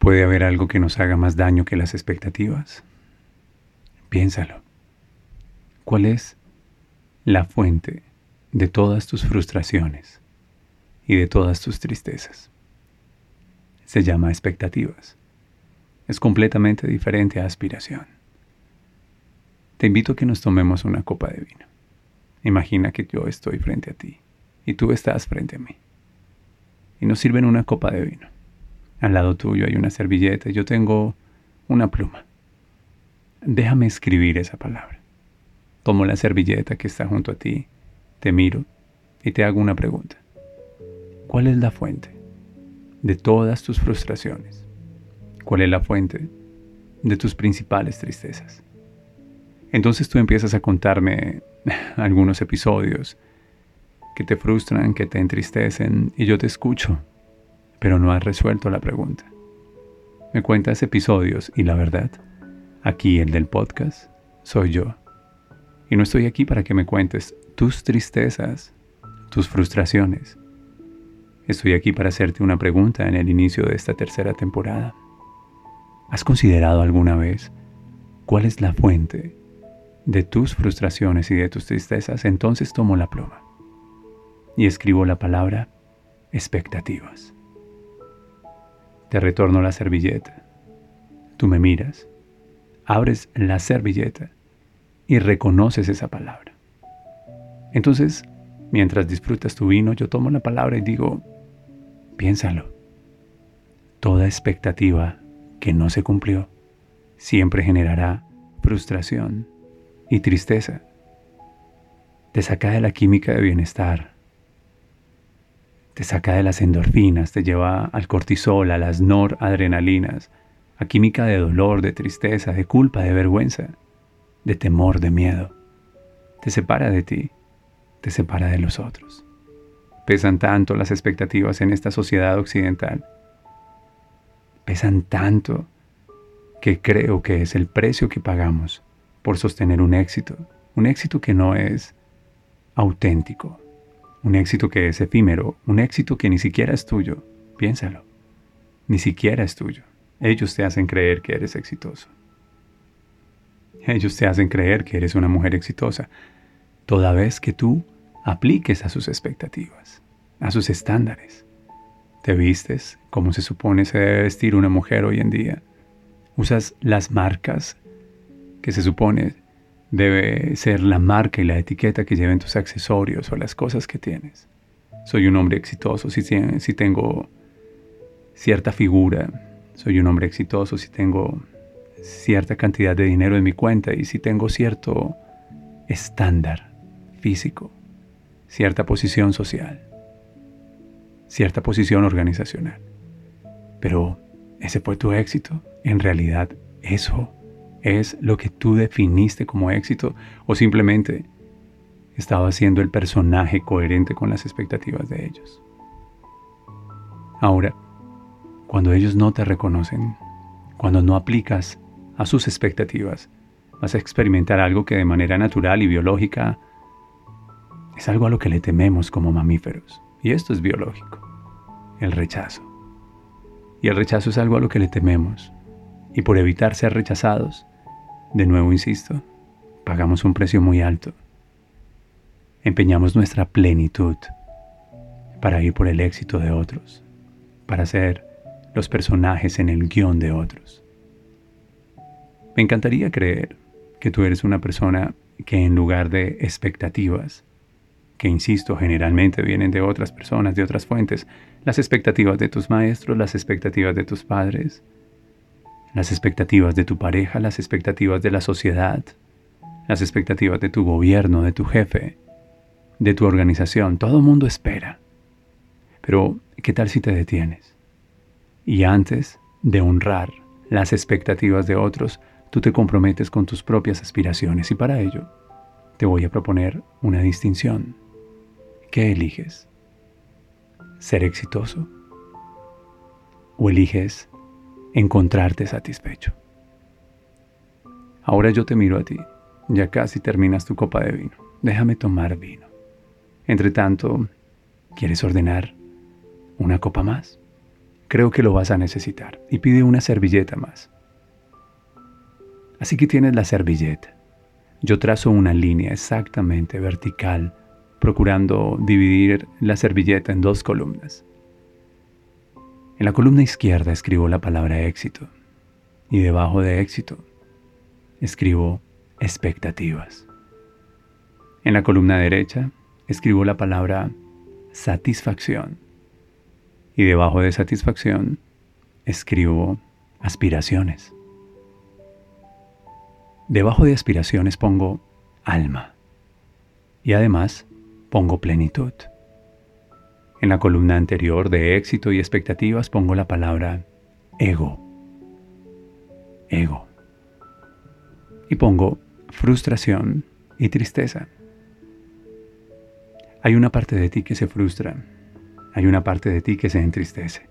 ¿Puede haber algo que nos haga más daño que las expectativas? Piénsalo. ¿Cuál es la fuente de todas tus frustraciones y de todas tus tristezas? Se llama expectativas. Es completamente diferente a aspiración. Te invito a que nos tomemos una copa de vino. Imagina que yo estoy frente a ti y tú estás frente a mí. Y nos sirven una copa de vino. Al lado tuyo hay una servilleta y yo tengo una pluma. Déjame escribir esa palabra. Tomo la servilleta que está junto a ti, te miro y te hago una pregunta. ¿Cuál es la fuente de todas tus frustraciones? ¿Cuál es la fuente de tus principales tristezas? Entonces tú empiezas a contarme algunos episodios que te frustran, que te entristecen, y yo te escucho, pero no has resuelto la pregunta. Me cuentas episodios y la verdad, aquí el del podcast, soy yo. Y no estoy aquí para que me cuentes tus tristezas, tus frustraciones. Estoy aquí para hacerte una pregunta en el inicio de esta tercera temporada. ¿Has considerado alguna vez cuál es la fuente de tus frustraciones y de tus tristezas, entonces tomo la pluma y escribo la palabra expectativas. Te retorno la servilleta. Tú me miras, abres la servilleta y reconoces esa palabra. Entonces, mientras disfrutas tu vino, yo tomo la palabra y digo, piénsalo. Toda expectativa que no se cumplió siempre generará frustración y tristeza. Te saca de la química de bienestar. Te saca de las endorfinas, te lleva al cortisol, a las noradrenalinas, a química de dolor, de tristeza, de culpa, de vergüenza, de temor, de miedo. Te separa de ti, te separa de los otros. Pesan tanto las expectativas en esta sociedad occidental. Pesan tanto que creo que es el precio que pagamos por sostener un éxito, un éxito que no es auténtico, un éxito que es efímero, un éxito que ni siquiera es tuyo. Piénsalo, ni siquiera es tuyo. Ellos te hacen creer que eres exitoso. Ellos te hacen creer que eres una mujer exitosa, toda vez que tú apliques a sus expectativas, a sus estándares. Te vistes como se supone se debe vestir una mujer hoy en día. Usas las marcas que se supone debe ser la marca y la etiqueta que lleven tus accesorios o las cosas que tienes. Soy un hombre exitoso si, si tengo cierta figura, soy un hombre exitoso si tengo cierta cantidad de dinero en mi cuenta y si tengo cierto estándar físico, cierta posición social, cierta posición organizacional. Pero ese fue tu éxito. En realidad, eso es lo que tú definiste como éxito o simplemente estaba siendo el personaje coherente con las expectativas de ellos. Ahora, cuando ellos no te reconocen, cuando no aplicas a sus expectativas, vas a experimentar algo que de manera natural y biológica es algo a lo que le tememos como mamíferos. Y esto es biológico, el rechazo. Y el rechazo es algo a lo que le tememos. Y por evitar ser rechazados, de nuevo insisto, pagamos un precio muy alto. Empeñamos nuestra plenitud para ir por el éxito de otros, para ser los personajes en el guion de otros. Me encantaría creer que tú eres una persona que en lugar de expectativas, que insisto, generalmente vienen de otras personas, de otras fuentes, las expectativas de tus maestros, las expectativas de tus padres, las expectativas de tu pareja, las expectativas de la sociedad, las expectativas de tu gobierno, de tu jefe, de tu organización. Todo el mundo espera. Pero, ¿qué tal si te detienes? Y antes de honrar las expectativas de otros, tú te comprometes con tus propias aspiraciones y para ello te voy a proponer una distinción. ¿Qué eliges? ¿Ser exitoso? ¿O eliges encontrarte satisfecho. Ahora yo te miro a ti, ya casi terminas tu copa de vino. Déjame tomar vino. Entre tanto, ¿quieres ordenar una copa más? Creo que lo vas a necesitar. Y pide una servilleta más. Así que tienes la servilleta. Yo trazo una línea exactamente vertical, procurando dividir la servilleta en dos columnas. En la columna izquierda escribo la palabra éxito y debajo de éxito escribo expectativas. En la columna derecha escribo la palabra satisfacción y debajo de satisfacción escribo aspiraciones. Debajo de aspiraciones pongo alma y además pongo plenitud. En la columna anterior de éxito y expectativas pongo la palabra ego. Ego. Y pongo frustración y tristeza. Hay una parte de ti que se frustra. Hay una parte de ti que se entristece.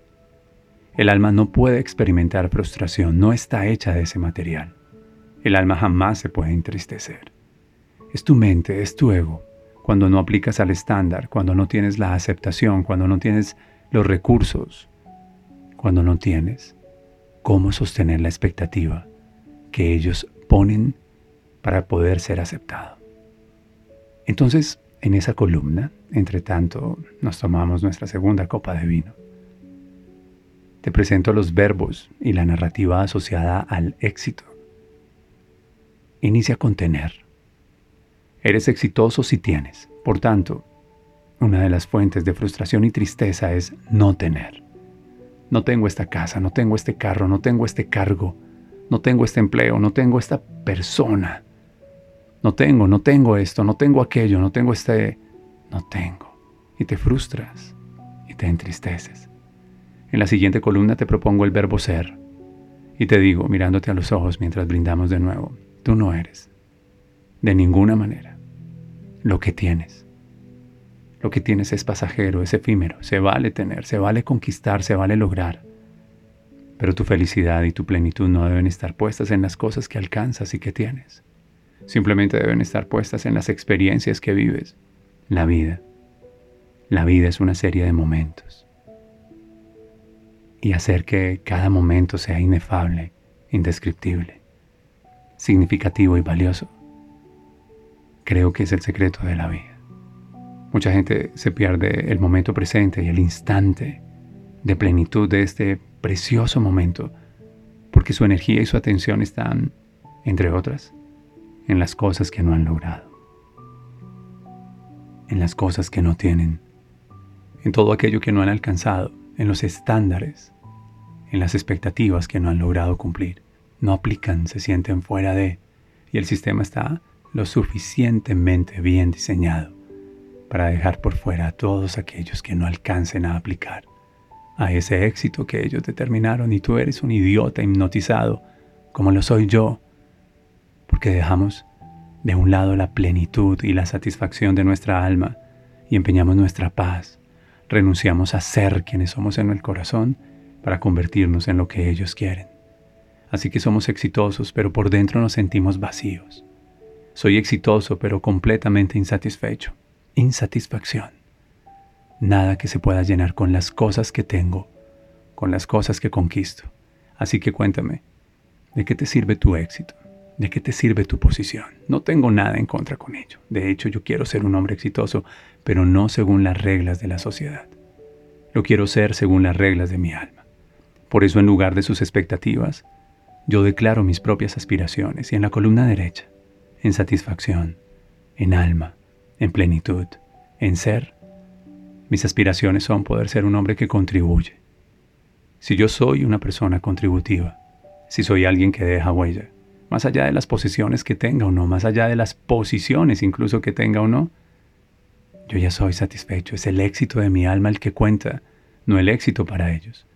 El alma no puede experimentar frustración, no está hecha de ese material. El alma jamás se puede entristecer. Es tu mente, es tu ego, cuando no aplicas al estándar, cuando no tienes la aceptación, cuando no tienes los recursos, cuando no tienes cómo sostener la expectativa que ellos ponen para poder ser aceptado. Entonces, en esa columna, entre tanto, nos tomamos nuestra segunda copa de vino. Te presento los verbos y la narrativa asociada al éxito. Inicia con tener. Eres exitoso si tienes. Por tanto, una de las fuentes de frustración y tristeza es no tener. No tengo esta casa, no tengo este carro, no tengo este cargo, no tengo este empleo, no tengo esta persona. No tengo, no tengo esto, no tengo aquello, no tengo este... No tengo. Y te frustras y te entristeces. En la siguiente columna te propongo el verbo ser. Y te digo, mirándote a los ojos mientras brindamos de nuevo, tú no eres. De ninguna manera. Lo que tienes. Lo que tienes es pasajero, es efímero, se vale tener, se vale conquistar, se vale lograr. Pero tu felicidad y tu plenitud no deben estar puestas en las cosas que alcanzas y que tienes. Simplemente deben estar puestas en las experiencias que vives. La vida. La vida es una serie de momentos. Y hacer que cada momento sea inefable, indescriptible, significativo y valioso creo que es el secreto de la vida. Mucha gente se pierde el momento presente y el instante de plenitud de este precioso momento porque su energía y su atención están, entre otras, en las cosas que no han logrado, en las cosas que no tienen, en todo aquello que no han alcanzado, en los estándares, en las expectativas que no han logrado cumplir. No aplican, se sienten fuera de, y el sistema está lo suficientemente bien diseñado para dejar por fuera a todos aquellos que no alcancen a aplicar a ese éxito que ellos determinaron y tú eres un idiota hipnotizado como lo soy yo, porque dejamos de un lado la plenitud y la satisfacción de nuestra alma y empeñamos nuestra paz, renunciamos a ser quienes somos en el corazón para convertirnos en lo que ellos quieren. Así que somos exitosos, pero por dentro nos sentimos vacíos. Soy exitoso pero completamente insatisfecho. Insatisfacción. Nada que se pueda llenar con las cosas que tengo, con las cosas que conquisto. Así que cuéntame, ¿de qué te sirve tu éxito? ¿De qué te sirve tu posición? No tengo nada en contra con ello. De hecho, yo quiero ser un hombre exitoso, pero no según las reglas de la sociedad. Lo quiero ser según las reglas de mi alma. Por eso, en lugar de sus expectativas, yo declaro mis propias aspiraciones y en la columna derecha en satisfacción, en alma, en plenitud, en ser. Mis aspiraciones son poder ser un hombre que contribuye. Si yo soy una persona contributiva, si soy alguien que deja huella, más allá de las posiciones que tenga o no, más allá de las posiciones incluso que tenga o no, yo ya soy satisfecho. Es el éxito de mi alma el que cuenta, no el éxito para ellos.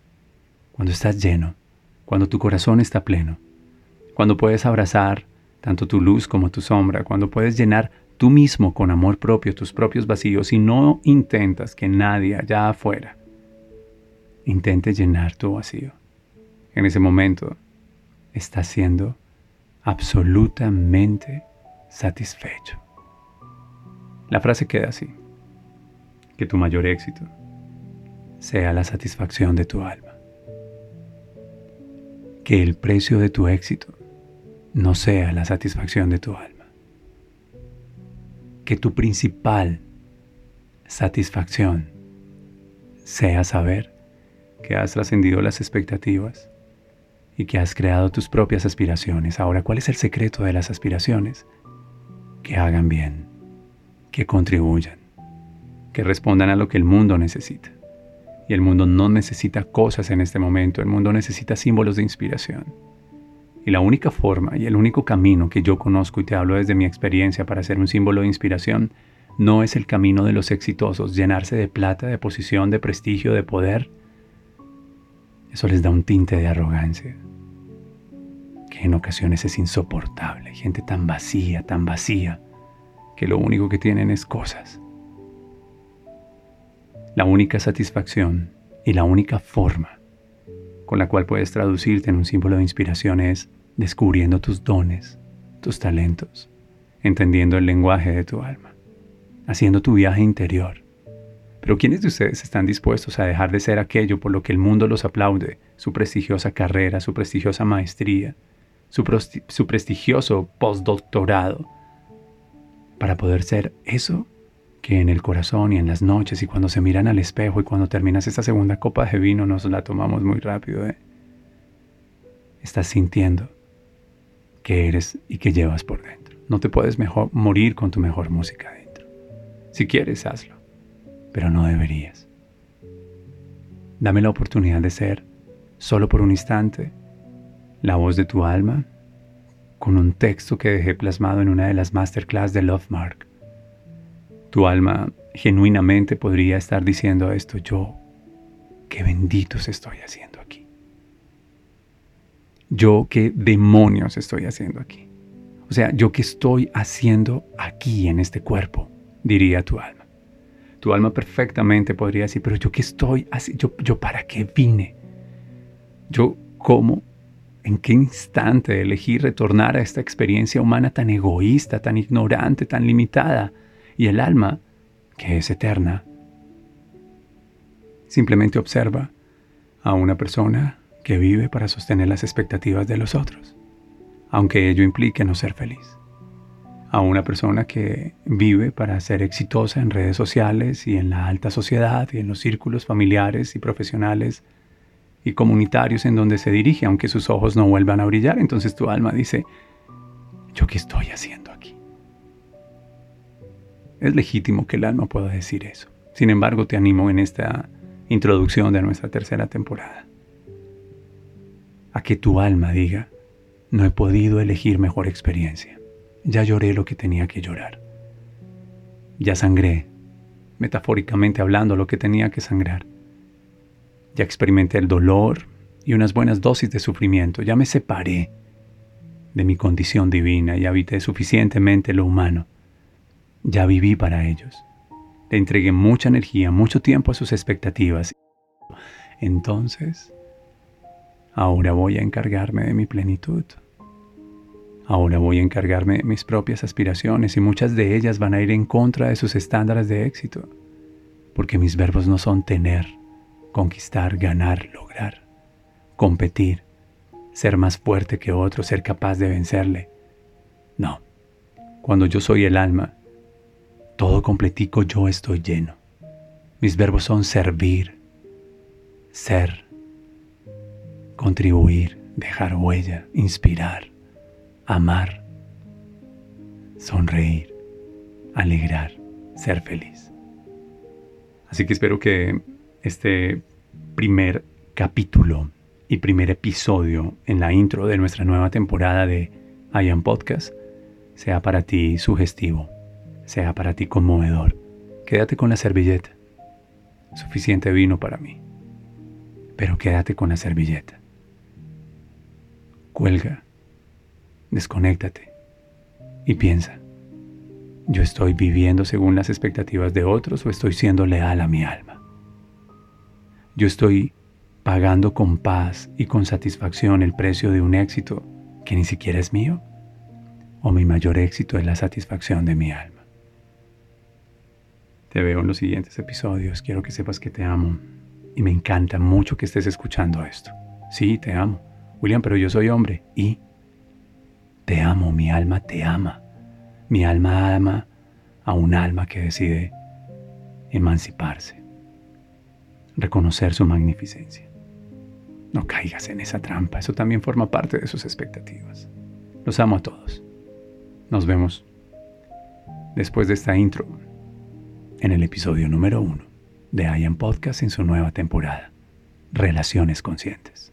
Cuando estás lleno, cuando tu corazón está pleno, cuando puedes abrazar tanto tu luz como tu sombra, cuando puedes llenar tú mismo con amor propio tus propios vacíos y no intentas que nadie allá afuera intente llenar tu vacío. En ese momento estás siendo absolutamente satisfecho. La frase queda así, que tu mayor éxito sea la satisfacción de tu alma. que el precio de tu éxito no sea la satisfacción de tu alma. Que tu principal satisfacción sea saber que has trascendido las expectativas y que has creado tus propias aspiraciones. Ahora, ¿cuál es el secreto de las aspiraciones? Que hagan bien, que contribuyan, que respondan a lo que el mundo necesita. Y el mundo no necesita cosas en este momento, el mundo necesita símbolos de inspiración. Y la única forma y el único camino que yo conozco y te hablo desde mi experiencia para ser un símbolo de inspiración no es el camino de los exitosos, llenarse de plata, de posición, de prestigio, de poder. Eso les da un tinte de arrogancia, que en ocasiones es insoportable. Gente tan vacía, tan vacía, que lo único que tienen es cosas. La única satisfacción y la única forma con la cual puedes traducirte en un símbolo de inspiración es descubriendo tus dones, tus talentos, entendiendo el lenguaje de tu alma haciendo tu viaje interior. Pero ¿quiénes de ustedes están dispuestos a dejar de ser aquello por lo que el mundo los aplaude? Su prestigiosa carrera, su prestigiosa maestría, su, su prestigioso postdoctorado, para poder ser eso que en el corazón y en las noches y cuando se miran al espejo y cuando terminas esta segunda copa de vino nos la tomamos muy rápido, ¿eh? Estás sintiendo que eres y que llevas por dentro. No te puedes morir con tu mejor música. Si quieres, hazlo, pero no deberías. Dame la oportunidad de ser, solo por un instante, la voz de tu alma con un texto que dejé plasmado en una de las masterclass de Love Mark. Tu alma genuinamente podría estar diciendo esto, yo, qué benditos estoy haciendo aquí. Yo, qué demonios estoy haciendo aquí. O sea, yo qué estoy haciendo aquí en este cuerpo diría tu alma. Tu alma perfectamente podría decir, pero yo qué estoy así, yo, yo para qué vine. Yo cómo, en qué instante elegí retornar a esta experiencia humana tan egoísta, tan ignorante, tan limitada. Y el alma, que es eterna, simplemente observa a una persona que vive para sostener las expectativas de los otros, aunque ello implique no ser feliz a una persona que vive para ser exitosa en redes sociales y en la alta sociedad y en los círculos familiares y profesionales y comunitarios en donde se dirige, aunque sus ojos no vuelvan a brillar. Entonces tu alma dice, ¿yo qué estoy haciendo aquí? Es legítimo que el alma pueda decir eso. Sin embargo, te animo en esta introducción de nuestra tercera temporada a que tu alma diga, no he podido elegir mejor experiencia ya lloré lo que tenía que llorar. Ya sangré, metafóricamente hablando, lo que tenía que sangrar. Ya experimenté el dolor y unas buenas dosis de sufrimiento. Ya me separé de mi condición divina y habité suficientemente lo humano. Ya viví para ellos. Le entregué mucha energía, mucho tiempo a sus expectativas. Entonces, ahora voy a encargarme de mi plenitud. Ahora voy a encargarme de mis propias aspiraciones y muchas de ellas van a ir en contra de sus estándares de éxito, porque mis verbos no son tener, conquistar, ganar, lograr, competir, ser más fuerte que otro, ser capaz de vencerle. No, cuando yo soy el alma, todo completico yo estoy lleno. Mis verbos son servir, ser, contribuir, dejar huella, inspirar amar, sonreír, alegrar, ser feliz. Así que espero que este primer capítulo y primer episodio en la intro de nuestra nueva temporada de I Am Podcast sea para ti sugestivo, sea para ti conmovedor. Quédate con la servilleta. Suficiente vino para mí. Pero quédate con la servilleta. Cuelga desconéctate y piensa, ¿yo estoy viviendo según las expectativas de otros o estoy siendo leal a mi alma? ¿Yo estoy pagando con paz y con satisfacción el precio de un éxito que ni siquiera es mío? ¿O mi mayor éxito es la satisfacción de mi alma? Te veo en los siguientes episodios. Quiero que sepas que te amo y me encanta mucho que estés escuchando esto. Sí, te amo William, pero yo soy hombre. Y te amo, mi alma te ama. Mi alma ama a un alma que decide emanciparse, reconocer su magnificencia. No caigas en esa trampa, eso también forma parte de sus expectativas. Los amo a todos. Nos vemos después de esta intro en el episodio número uno de I Am Podcast en su nueva temporada, Relaciones Conscientes.